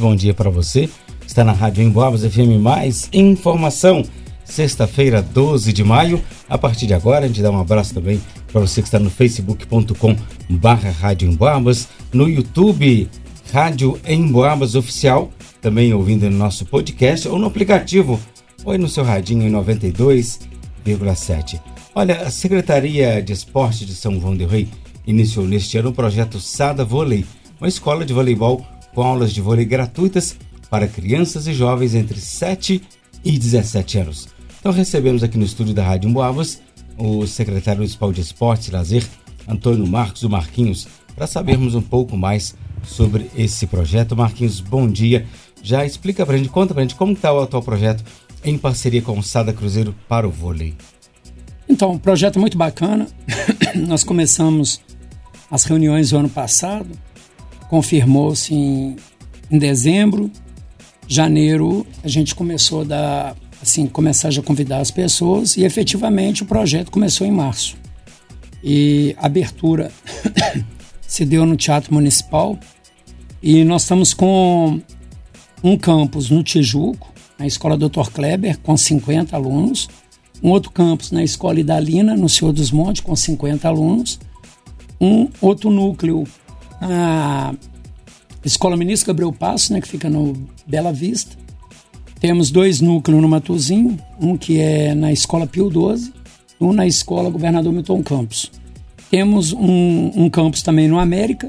bom dia para você. Está na Rádio Emboabas FM Mais Informação. Sexta-feira, 12 de maio. A partir de agora, a gente dá um abraço também para você que está no facebook.com barra Rádio Emboabas, no YouTube Rádio Emboabas Oficial, também ouvindo no nosso podcast ou no aplicativo, ou no seu radinho em 92,7. Olha, a Secretaria de Esporte de São João del Rei iniciou neste ano o projeto Sada Vôlei, uma escola de voleibol com aulas de vôlei gratuitas para crianças e jovens entre 7 e 17 anos. Então recebemos aqui no estúdio da Rádio Emboabas o secretário municipal de Esportes e Lazer, Antônio Marcos do Marquinhos, para sabermos um pouco mais sobre esse projeto. Marquinhos, bom dia. Já explica para a gente, conta para a gente como está o atual projeto em parceria com o Sada Cruzeiro para o vôlei. Então, um projeto muito bacana. Nós começamos as reuniões no ano passado, confirmou-se em, em dezembro, janeiro a gente começou a dar assim, começar já a convidar as pessoas e efetivamente o projeto começou em março. E a abertura se deu no Teatro Municipal e nós estamos com um campus no Tijuco, na Escola Dr. Kleber, com 50 alunos, um outro campus na Escola Idalina, no Senhor dos Montes, com 50 alunos, um outro núcleo na Escola Ministro Gabriel Passo, né, que fica no Bela Vista, temos dois núcleos no Matuzinho, um que é na Escola Pio 12, um na Escola Governador Milton Campos. Temos um, um campus também no América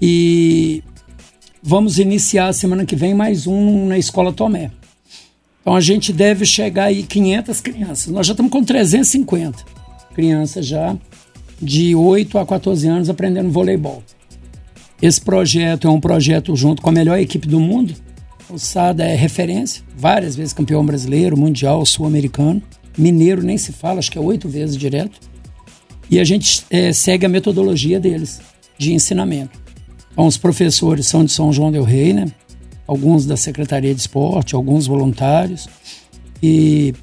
e vamos iniciar semana que vem mais um na Escola Tomé. Então a gente deve chegar aí 500 crianças. Nós já estamos com 350 crianças já de 8 a 14 anos aprendendo voleibol. Esse projeto é um projeto junto com a melhor equipe do mundo, o Sada é referência, várias vezes campeão brasileiro, mundial, sul-americano. Mineiro nem se fala, acho que é oito vezes direto. E a gente é, segue a metodologia deles de ensinamento. Então, os professores são de São João del Rei, né? Alguns da Secretaria de Esporte, alguns voluntários. E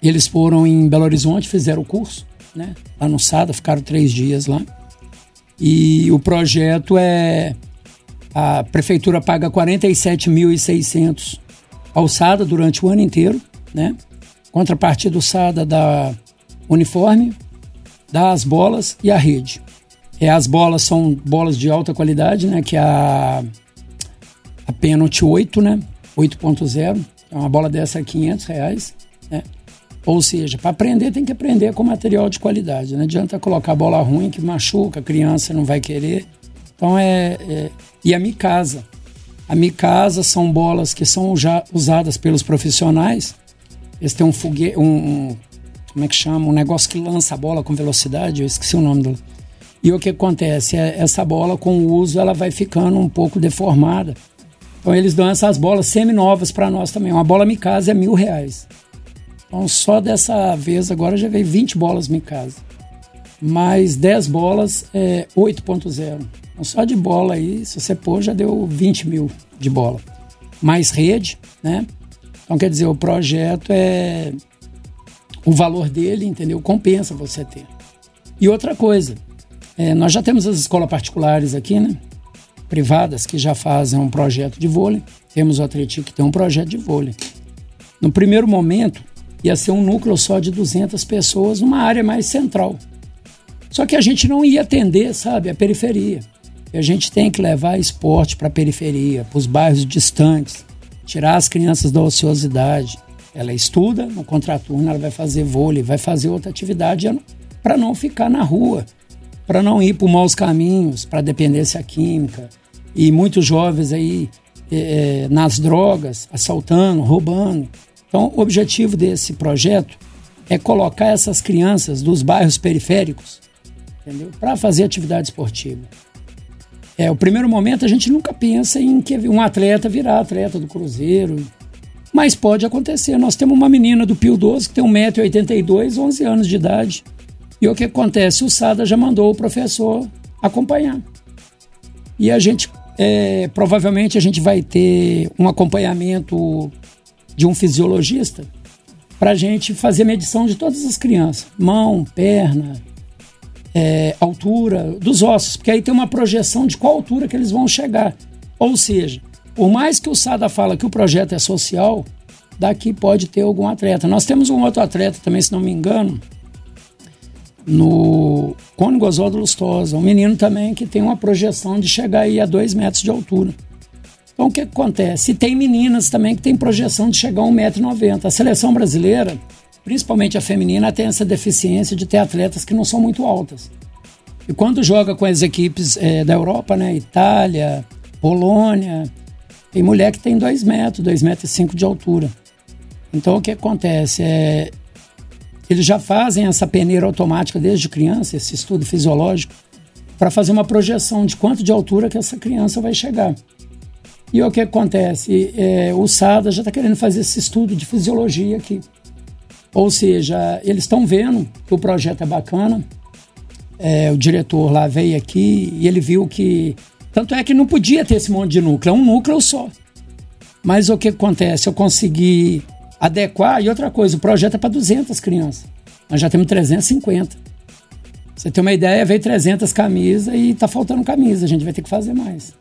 eles foram em Belo Horizonte, fizeram o curso, né? Lá no SADA, ficaram três dias lá. E o projeto é a prefeitura paga 47.600 ao SADA durante o ano inteiro, né? Contrapartida do SADA da uniforme, das bolas e a rede. É, as bolas são bolas de alta qualidade, né? Que é a, a Penalty 8, né? 8.0. É uma bola dessa é 500 reais, né? Ou seja, para aprender tem que aprender com material de qualidade. Não adianta colocar bola ruim que machuca, a criança não vai querer. Então é, é e a Micasa. A Micasa são bolas que são já usadas pelos profissionais. Eles têm um foguete, um, um, como é que chama? Um negócio que lança a bola com velocidade, eu esqueci o nome dela. E o que acontece? É, essa bola, com o uso, ela vai ficando um pouco deformada. Então eles dão essas bolas semi-novas para nós também. Uma bola Mikasa é mil reais. Então só dessa vez agora já veio 20 bolas Mikasa. Mais 10 bolas é 8.0. Então, só de bola aí, se você pôr, já deu 20 mil de bola. Mais rede, né? Então, quer dizer, o projeto é. O valor dele, entendeu? Compensa você ter. E outra coisa, é, nós já temos as escolas particulares aqui, né? Privadas, que já fazem um projeto de vôlei. Temos o Atlético que tem um projeto de vôlei. No primeiro momento, ia ser um núcleo só de 200 pessoas, numa área mais central. Só que a gente não ia atender, sabe, a periferia. E a gente tem que levar esporte para a periferia, para os bairros distantes, tirar as crianças da ociosidade. Ela estuda no contraturno, ela vai fazer vôlei, vai fazer outra atividade para não ficar na rua, para não ir por maus caminhos, para dependência química. E muitos jovens aí é, nas drogas, assaltando, roubando. Então, o objetivo desse projeto é colocar essas crianças dos bairros periféricos para fazer atividade esportiva. É, o primeiro momento a gente nunca pensa em que um atleta virar atleta do Cruzeiro. Mas pode acontecer. Nós temos uma menina do Pio 12 que tem 1,82m, 11 anos de idade. E o que acontece? O Sada já mandou o professor acompanhar. E a gente, é, provavelmente, a gente vai ter um acompanhamento de um fisiologista para a gente fazer medição de todas as crianças: mão, perna, é, altura dos ossos, porque aí tem uma projeção de qual altura que eles vão chegar. Ou seja, Por mais que o Sada fala que o projeto é social, daqui pode ter algum atleta. Nós temos um outro atleta também, se não me engano, no Cônigo Oswaldo Lustosa, um menino também que tem uma projeção de chegar aí a dois metros de altura. Então o que, acontece? E tem meninas também que tem projeção de chegar a 1,90m. A seleção brasileira, principalmente a feminina, tem essa deficiência de ter atletas que não são muito altas. E quando joga com as equipes é, da Europa, né, Itália, Polônia, tem mulher que tem 2 metros, 2 metros e 5 de altura. Então o que acontece? É, eles já fazem essa peneira automática desde criança, esse estudo fisiológico, para fazer uma projeção de quanto de altura que essa criança vai chegar. E o que acontece? É, o SADA já está querendo fazer esse estudo de fisiologia aqui. Ou seja, eles estão vendo que o projeto é bacana. É, o diretor lá veio aqui e ele viu que. Tanto é que não podia ter esse monte de núcleo, é um núcleo só. Mas o que acontece? Eu consegui adequar. E outra coisa, o projeto é para 200 crianças. Nós já temos 350. Você tem uma ideia, veio 300 camisas e está faltando camisa. A gente vai ter que fazer mais.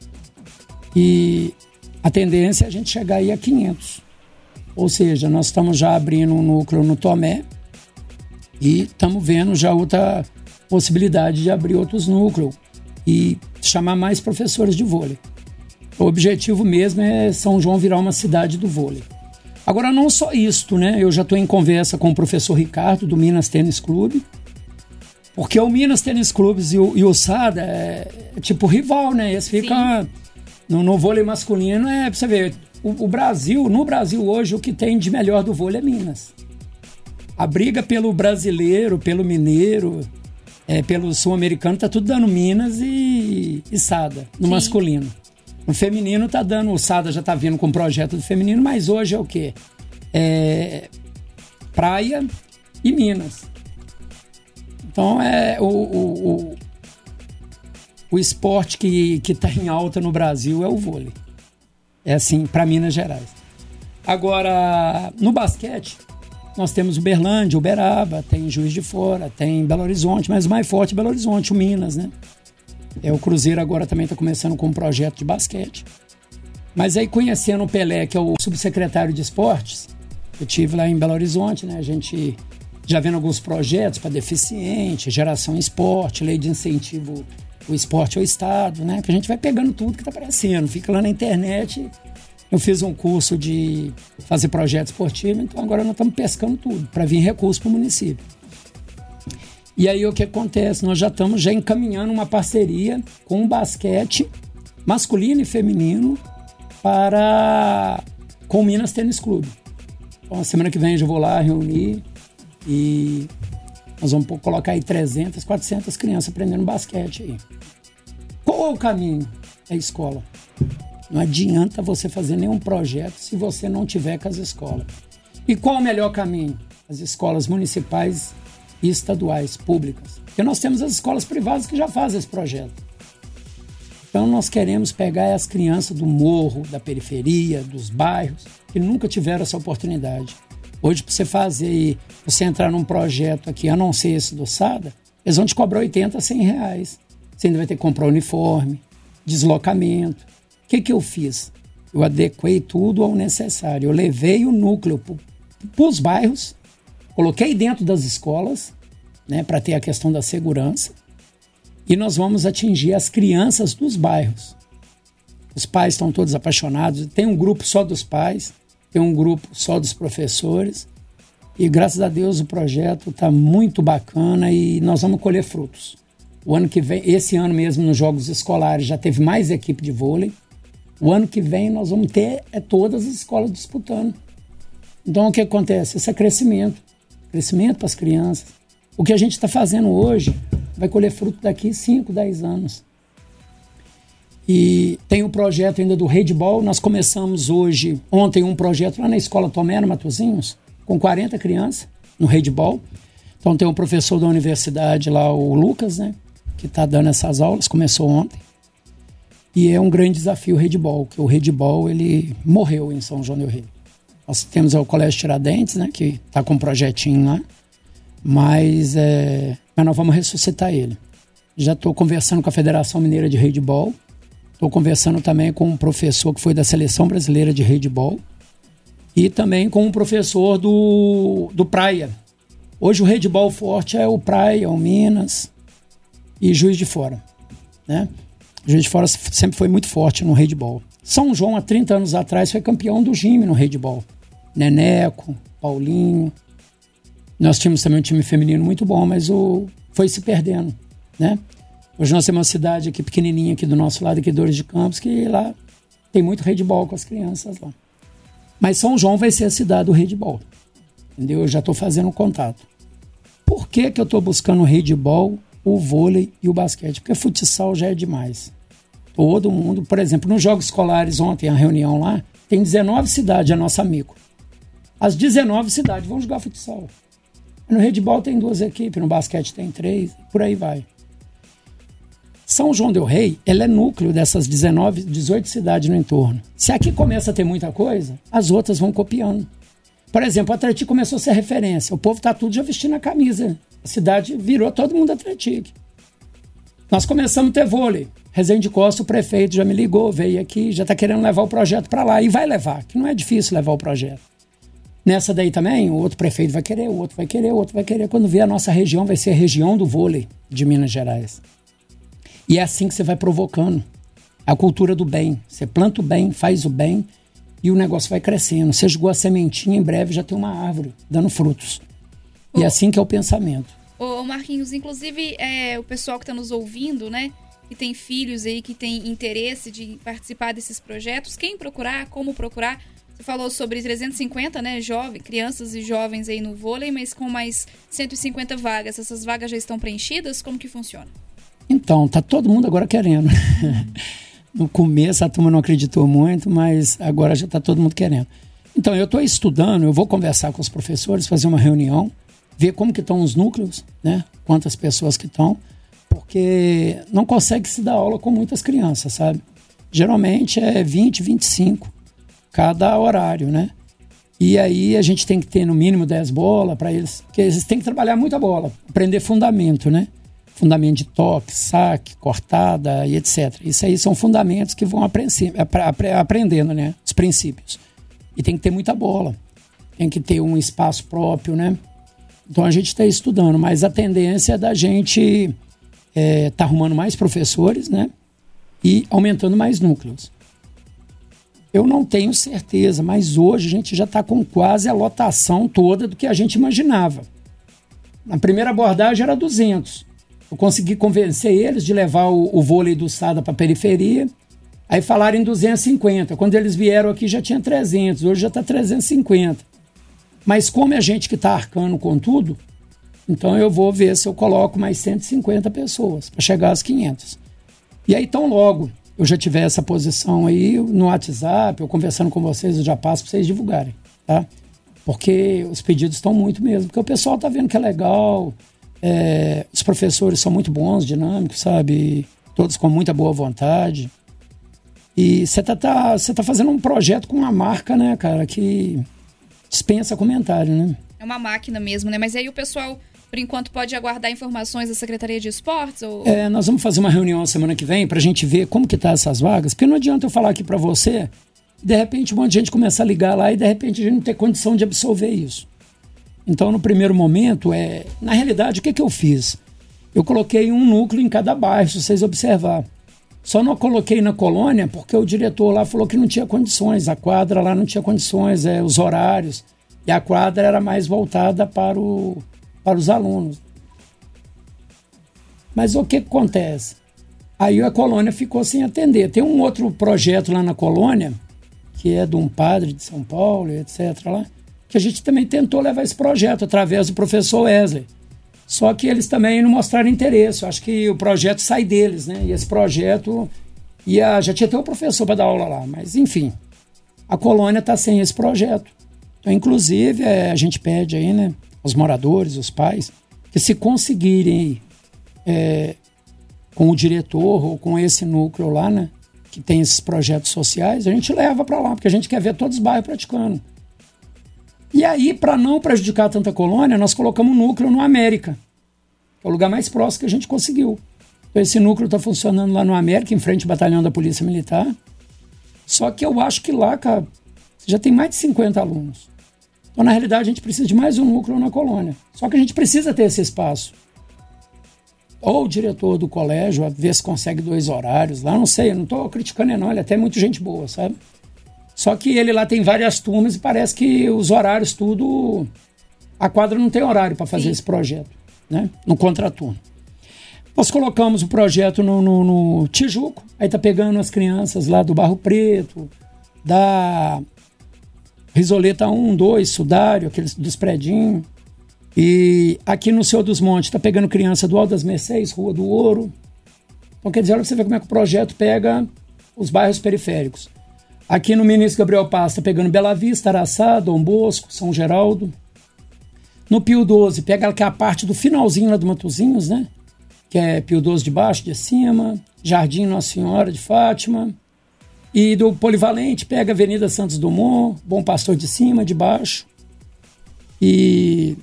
E a tendência é a gente chegar aí a 500. Ou seja, nós estamos já abrindo um núcleo no Tomé e estamos vendo já outra possibilidade de abrir outros núcleos e chamar mais professores de vôlei. O objetivo mesmo é São João virar uma cidade do vôlei. Agora, não só isto, né? Eu já estou em conversa com o professor Ricardo, do Minas Tênis Clube, porque o Minas Tênis Clubes e o, e o SADA é, é, tipo rival, né? Eles ficam no, no, vôlei masculino, é pra você ver, o, o, Brasil, no Brasil hoje, o que tem de melhor do vôlei é Minas. A briga pelo brasileiro, pelo mineiro, é, pelo sul-americano, tá tudo dando Minas e, e SADA, no Sim. masculino. O feminino tá dando, o Sada já tá vindo com um projeto do feminino, mas hoje é o quê? É praia e Minas. Então é o, o, o, o esporte que, que tá em alta no Brasil é o vôlei. É assim, para Minas Gerais. Agora, no basquete, nós temos Uberlândia, Uberaba, tem Juiz de Fora, tem Belo Horizonte, mas o mais forte é Belo Horizonte, o Minas, né? É, o Cruzeiro agora também está começando com um projeto de basquete. Mas aí conhecendo o Pelé, que é o subsecretário de esportes, eu tive lá em Belo Horizonte, né? A gente já vendo alguns projetos para deficiente, geração esporte, lei de incentivo o esporte ao Estado, né? Que a gente vai pegando tudo que está aparecendo. Fica lá na internet. Eu fiz um curso de fazer projeto esportivo, então agora nós estamos pescando tudo para vir recurso para o município. E aí o que acontece? Nós já estamos já encaminhando uma parceria com o basquete masculino e feminino para com o Minas Tênis Clube. Então, semana que vem eu já vou lá reunir e nós vamos colocar aí 300, 400 crianças aprendendo basquete aí. Qual o caminho? É a escola. Não adianta você fazer nenhum projeto se você não tiver com as escolas. E qual o melhor caminho? As escolas municipais e estaduais, públicas. Porque nós temos as escolas privadas que já fazem esse projeto. Então nós queremos pegar as crianças do morro, da periferia, dos bairros, que nunca tiveram essa oportunidade. Hoje, para você fazer, você entrar num projeto aqui, a não ser esse do SADA, eles vão te cobrar 80, 100 reais. Você ainda vai ter que comprar uniforme, deslocamento. O que, que eu fiz? Eu adequei tudo ao necessário. Eu levei o núcleo para os bairros Coloquei dentro das escolas, né, para ter a questão da segurança, e nós vamos atingir as crianças dos bairros. Os pais estão todos apaixonados, tem um grupo só dos pais, tem um grupo só dos professores, e graças a Deus o projeto está muito bacana e nós vamos colher frutos. O ano que vem, esse ano mesmo nos jogos escolares já teve mais equipe de vôlei. O ano que vem nós vamos ter é, todas as escolas disputando. Então o que acontece? Esse é crescimento crescimento para as crianças. O que a gente está fazendo hoje vai colher fruto daqui 5, 10 anos. E tem o um projeto ainda do Redball. Nós começamos hoje, ontem, um projeto lá na escola Tomé, no Matozinhos, com 40 crianças no Redball. Então tem um professor da universidade lá, o Lucas, né? Que está dando essas aulas, começou ontem. E é um grande desafio o Redball, que o Redball ele morreu em São João del Rei. Nós temos o Colégio Tiradentes, né, que está com um projetinho lá, mas, é, mas nós vamos ressuscitar ele. Já estou conversando com a Federação Mineira de Handball, Estou conversando também com um professor que foi da Seleção Brasileira de Handball e também com um professor do, do Praia. Hoje o handball forte é o Praia, o Minas e Juiz de Fora. Né? Juiz de Fora sempre foi muito forte no handball. São João, há 30 anos atrás, foi campeão do Gime no handball. Neneco, Paulinho. Nós tínhamos também um time feminino muito bom, mas o foi se perdendo, né? Hoje nós temos uma cidade aqui pequenininha aqui do nosso lado, aqui Dores de Campos, que lá tem muito handball com as crianças lá. Mas São João vai ser a cidade do handball. Entendeu? Eu já estou fazendo contato. Por que, que eu estou buscando handball, o vôlei e o basquete? Porque futsal já é demais. Todo mundo, por exemplo, nos Jogos Escolares, ontem, a reunião lá, tem 19 cidades, é nosso amigo. As 19 cidades vão jogar futsal. No handball tem duas equipes, no basquete tem três, por aí vai. São João del Rei, ela é núcleo dessas 19, 18 cidades no entorno. Se aqui começa a ter muita coisa, as outras vão copiando. Por exemplo, o Atlético começou a ser referência. O povo está tudo já vestindo a camisa. A cidade virou todo mundo Atlético. Nós começamos a ter vôlei. Resende Costa, o prefeito, já me ligou, veio aqui, já está querendo levar o projeto para lá. E vai levar, que não é difícil levar o projeto. Nessa daí também, o outro prefeito vai querer, o outro vai querer, o outro vai querer. Quando vier a nossa região, vai ser a região do vôlei de Minas Gerais. E é assim que você vai provocando a cultura do bem. Você planta o bem, faz o bem e o negócio vai crescendo. Você jogou a sementinha, em breve já tem uma árvore dando frutos. E é assim que é o pensamento. Ô Marquinhos, inclusive é, o pessoal que está nos ouvindo, né? Que tem filhos aí, que tem interesse de participar desses projetos, quem procurar, como procurar, você falou sobre 350, né, jovens, crianças e jovens aí no vôlei, mas com mais 150 vagas. Essas vagas já estão preenchidas? Como que funciona? Então, tá todo mundo agora querendo. no começo a turma não acreditou muito, mas agora já está todo mundo querendo. Então, eu estou estudando, eu vou conversar com os professores, fazer uma reunião, ver como que estão os núcleos, né? Quantas pessoas que estão, porque não consegue se dar aula com muitas crianças, sabe? Geralmente é 20, 25 cada horário, né? E aí a gente tem que ter no mínimo 10 bolas para eles, porque eles têm que trabalhar muita bola, aprender fundamento, né? Fundamento de toque, saque, cortada e etc. Isso aí são fundamentos que vão aprendendo, né? Os princípios. E tem que ter muita bola. Tem que ter um espaço próprio, né? Então a gente está estudando, mas a tendência é da gente é, tá arrumando mais professores, né? E aumentando mais núcleos. Eu não tenho certeza, mas hoje a gente já está com quase a lotação toda do que a gente imaginava. Na primeira abordagem era 200. Eu consegui convencer eles de levar o, o vôlei do Sada para a periferia. Aí falaram em 250. Quando eles vieram aqui já tinha 300, hoje já está 350. Mas como é gente que está arcando com tudo, então eu vou ver se eu coloco mais 150 pessoas para chegar às 500. E aí, tão logo eu já tiver essa posição aí no WhatsApp, eu conversando com vocês, eu já passo para vocês divulgarem, tá? Porque os pedidos estão muito mesmo, porque o pessoal tá vendo que é legal, é, os professores são muito bons, dinâmicos, sabe? Todos com muita boa vontade. E você tá, tá, tá fazendo um projeto com uma marca, né, cara, que dispensa comentário, né? É uma máquina mesmo, né? Mas aí o pessoal por enquanto, pode aguardar informações da Secretaria de Esportes? Ou... É, nós vamos fazer uma reunião semana que vem para a gente ver como que tá essas vagas, porque não adianta eu falar aqui para você, de repente um monte de gente começa a ligar lá e de repente a gente não tem condição de absorver isso. Então, no primeiro momento, é, na realidade, o que, que eu fiz? Eu coloquei um núcleo em cada bairro, se vocês observar. Só não coloquei na colônia porque o diretor lá falou que não tinha condições, a quadra lá não tinha condições, é, os horários. E a quadra era mais voltada para o, para os alunos. Mas o que acontece? Aí a colônia ficou sem atender. Tem um outro projeto lá na colônia, que é de um padre de São Paulo, etc. Lá, que a gente também tentou levar esse projeto através do professor Wesley. Só que eles também não mostraram interesse. Eu acho que o projeto sai deles, né? E esse projeto ia, já tinha até o professor para dar aula lá, mas enfim, a colônia está sem esse projeto. Então, inclusive, é, a gente pede aí, né? os moradores, os pais, que se conseguirem é, com o diretor ou com esse núcleo lá, né, que tem esses projetos sociais, a gente leva para lá, porque a gente quer ver todos os bairros praticando. E aí, para não prejudicar tanta colônia, nós colocamos um núcleo no América, que é o lugar mais próximo que a gente conseguiu. Então, esse núcleo está funcionando lá no América, em frente ao batalhão da Polícia Militar. Só que eu acho que lá, cara, já tem mais de 50 alunos. Então, na realidade, a gente precisa de mais um núcleo na colônia. Só que a gente precisa ter esse espaço. Ou o diretor do colégio, a ver se consegue dois horários lá, não sei, eu não estou criticando não, ele é até muito gente boa, sabe? Só que ele lá tem várias turmas e parece que os horários tudo... A quadra não tem horário para fazer Sim. esse projeto, né? No contraturno. Nós colocamos o projeto no, no, no Tijuco, aí tá pegando as crianças lá do Barro Preto, da Risoleta 1, 2, Sudário, aqueles dos predinhos. E aqui no Senhor dos Montes tá pegando criança do Alto das Mercês, Rua do Ouro. Então quer dizer, olha pra você ver como é que o projeto pega os bairros periféricos. Aqui no Ministro Gabriel Paz tá pegando Bela Vista, Araçá, Dom Bosco, São Geraldo. No Pio 12 pega aquela parte do finalzinho lá do Matozinhos, né? que é Pio XII de baixo, de cima, Jardim Nossa Senhora de Fátima. E do Polivalente pega Avenida Santos Dumont, Bom Pastor de cima, de baixo. E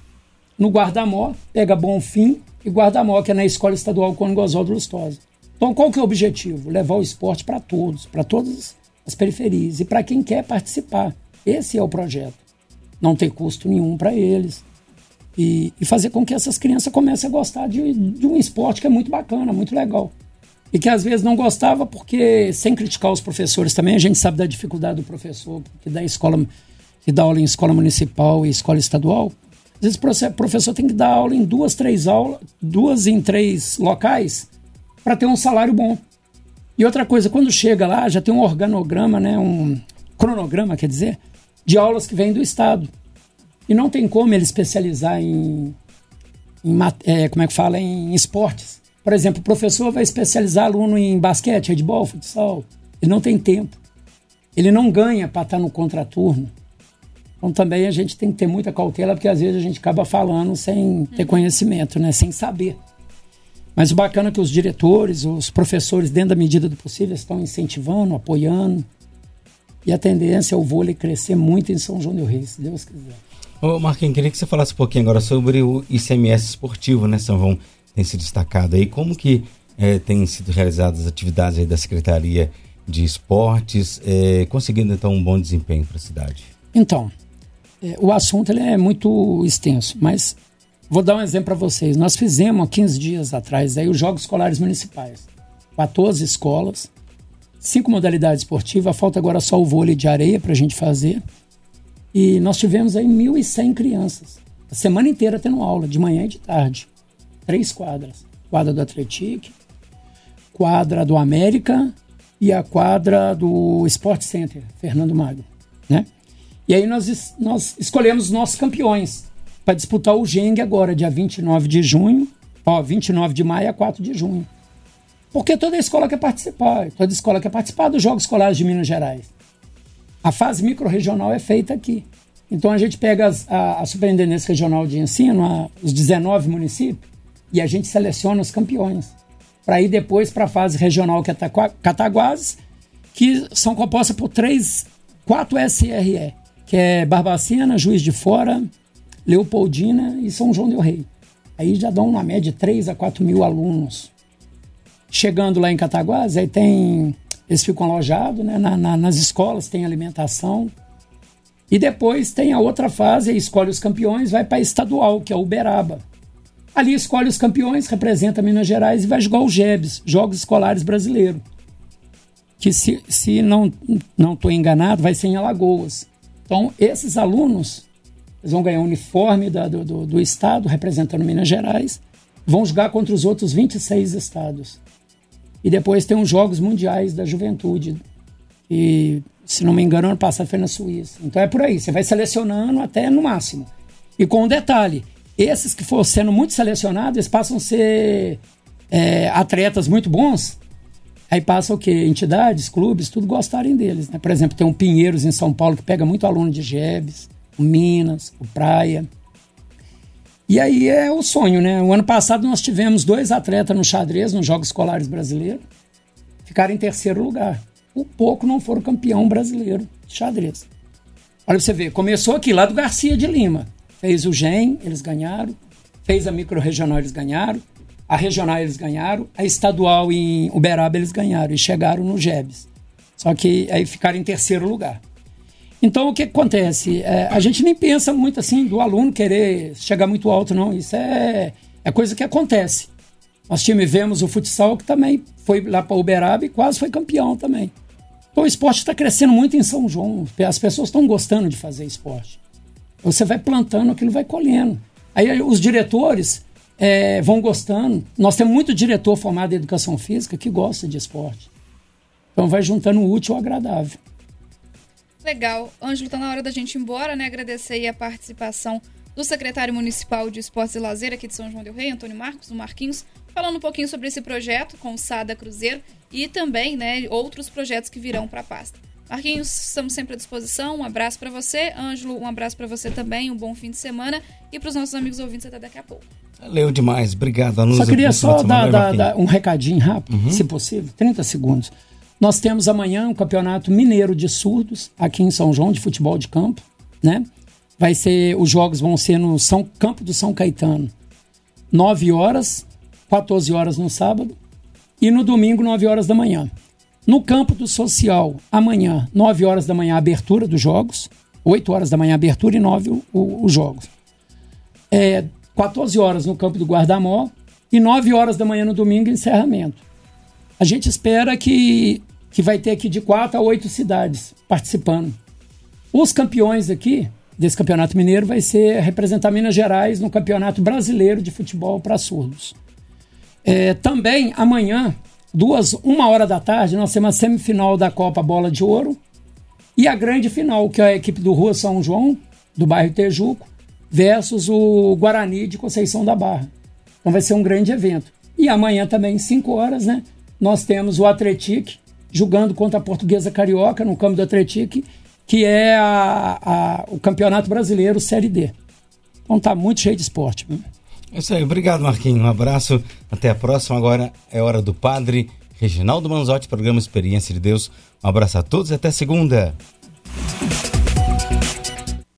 no Guardamó pega Bom Fim e Guardamó, que é na Escola Estadual Cônigo Oswaldo Lustosa. Então qual que é o objetivo? Levar o esporte para todos, para todas as periferias e para quem quer participar. Esse é o projeto. Não tem custo nenhum para eles e, e, fazer com que essas crianças comecem a gostar de, de, um esporte que é muito bacana, muito legal. E que às vezes não gostava porque, sem criticar os professores também, a gente sabe da dificuldade do professor que dá, escola, que dá aula em escola municipal e escola estadual. Às vezes o professor tem que dar aula em duas, três aulas, duas em três locais para ter um salário bom. E outra coisa, quando chega lá, já tem um organograma, né, um cronograma, quer dizer, de aulas que vêm do Estado. E não tem como ele especializar em, em é, como é que fala, em esportes. Por exemplo, o professor vai especializar aluno em basquete, handball, futsal. Ele não tem tempo. Ele não ganha para estar no contraturno. Então também a gente tem que ter muita cautela, porque às vezes a gente acaba falando sem ter uhum. conhecimento, né? sem saber. Mas o bacana é que os diretores, os professores, dentro da medida do possível, estão incentivando, apoiando. E a tendência é o vôlei crescer muito em São João del Rei, se Deus quiser. Ô Marquinhos, queria que você falasse um pouquinho agora sobre o ICMS esportivo, né? São João tem se destacado aí. Como que é, têm sido realizadas as atividades aí da Secretaria de Esportes, é, conseguindo então um bom desempenho para a cidade? Então, é, o assunto ele é muito extenso, mas vou dar um exemplo para vocês. Nós fizemos há 15 dias atrás aí os Jogos Escolares Municipais. 14 escolas, cinco modalidades esportivas, falta agora só o vôlei de areia para a gente fazer. E nós tivemos aí 1.100 crianças. A semana inteira tendo aula, de manhã e de tarde. Três quadras. Quadra do Atletic, quadra do América e a quadra do Sport Center, Fernando Magno, né? E aí nós, nós escolhemos os nossos campeões para disputar o Geng agora, dia 29 de junho, ó, 29 de maio a 4 de junho. Porque toda escola quer participar, toda escola quer participar dos Jogos Escolares de Minas Gerais. A fase micro-regional é feita aqui. Então a gente pega as, a, a, Superintendência Regional de Ensino, a, os 19 municípios, e a gente seleciona os campeões. Para ir depois para a fase regional que é Cataguases, que são compostas por três, quatro SRE, que é Barbacena, Juiz de Fora, Leopoldina e São João del Rei. Aí já dão uma média de 3 a 4 mil alunos. Chegando lá em Cataguases, aí tem eles ficam alojados né? Na, na, nas escolas, tem alimentação. E depois tem a outra fase, escolhe os campeões, vai para estadual, que é Uberaba. Ali escolhe os campeões, representa Minas Gerais e vai jogar o GEBS, Jogos Escolares Brasileiros. Que se, se não estou enganado, vai ser em Alagoas. Então, esses alunos eles vão ganhar o uniforme da, do, do, do estado, representando Minas Gerais, vão jogar contra os outros 26 estados. E depois tem os Jogos Mundiais da Juventude. E, se não me engano, ano passado foi na Suíça. Então é por aí, você vai selecionando até no máximo. E com um detalhe: esses que for sendo muito selecionados, eles passam a ser é, atletas muito bons. Aí passa o quê? Entidades, clubes, tudo gostarem deles. Né? Por exemplo, tem um Pinheiros em São Paulo que pega muito aluno de Gebes, o Minas, o Praia. E aí é o sonho, né? O ano passado nós tivemos dois atletas no xadrez, nos Jogos Escolares Brasileiros, ficaram em terceiro lugar. O pouco não foram campeão brasileiro de xadrez. Olha pra você ver, começou aqui, lá do Garcia de Lima. Fez o GEM, eles ganharam. Fez a micro-regional, eles ganharam. A regional eles ganharam, a estadual em Uberaba eles ganharam e chegaram no GEBS. Só que aí ficaram em terceiro lugar. Então, o que acontece? É, a gente nem pensa muito assim do aluno querer chegar muito alto, não. Isso é, é coisa que acontece. Nós tivemos o futsal que também foi lá para Uberaba e quase foi campeão também. Então, o esporte está crescendo muito em São João. As pessoas estão gostando de fazer esporte. Você vai plantando, aquilo vai colhendo. Aí os diretores é, vão gostando. Nós temos muito diretor formado em educação física que gosta de esporte. Então vai juntando o útil ao agradável. Legal. Ângelo, tá na hora da gente ir embora, né? Agradecer aí a participação do secretário municipal de Esportes e Lazer aqui de São João del Rei, Antônio Marcos, do Marquinhos, falando um pouquinho sobre esse projeto com o Sada Cruzeiro e também, né, outros projetos que virão para a pasta. Marquinhos, estamos sempre à disposição. Um abraço para você. Ângelo, um abraço para você também. Um bom fim de semana. E para os nossos amigos ouvintes, até daqui a pouco. Valeu demais. Obrigado, Anusa. Só queria só dar, dar, dar, um recadinho rápido, uhum. se possível. 30 segundos. Nós temos amanhã um campeonato mineiro de surdos aqui em São João de futebol de campo, né? Vai ser os jogos vão ser no São Campo do São Caetano. 9 horas, 14 horas no sábado e no domingo 9 horas da manhã. No campo do social, amanhã, 9 horas da manhã, abertura dos jogos. 8 horas da manhã, abertura e 9 os jogos. É, 14 horas no campo do Guardamó e 9 horas da manhã no domingo, encerramento. A gente espera que que vai ter aqui de quatro a oito cidades participando. Os campeões aqui desse campeonato mineiro vai ser representar Minas Gerais no campeonato brasileiro de futebol para surdos. É, também amanhã, duas, uma hora da tarde, nós temos a semifinal da Copa Bola de Ouro e a grande final, que é a equipe do Rua São João, do bairro Tejuco, versus o Guarani de Conceição da Barra. Então vai ser um grande evento. E amanhã também, 5 horas, né? Nós temos o Atletique jogando contra a Portuguesa Carioca no campo do Atlético, que é a, a, o Campeonato Brasileiro Série D. Então tá muito cheio de esporte. É isso aí, obrigado Marquinhos, um abraço, até a próxima. Agora é hora do Padre Reginaldo Manzotti, programa Experiência de Deus. Um abraço a todos e até segunda.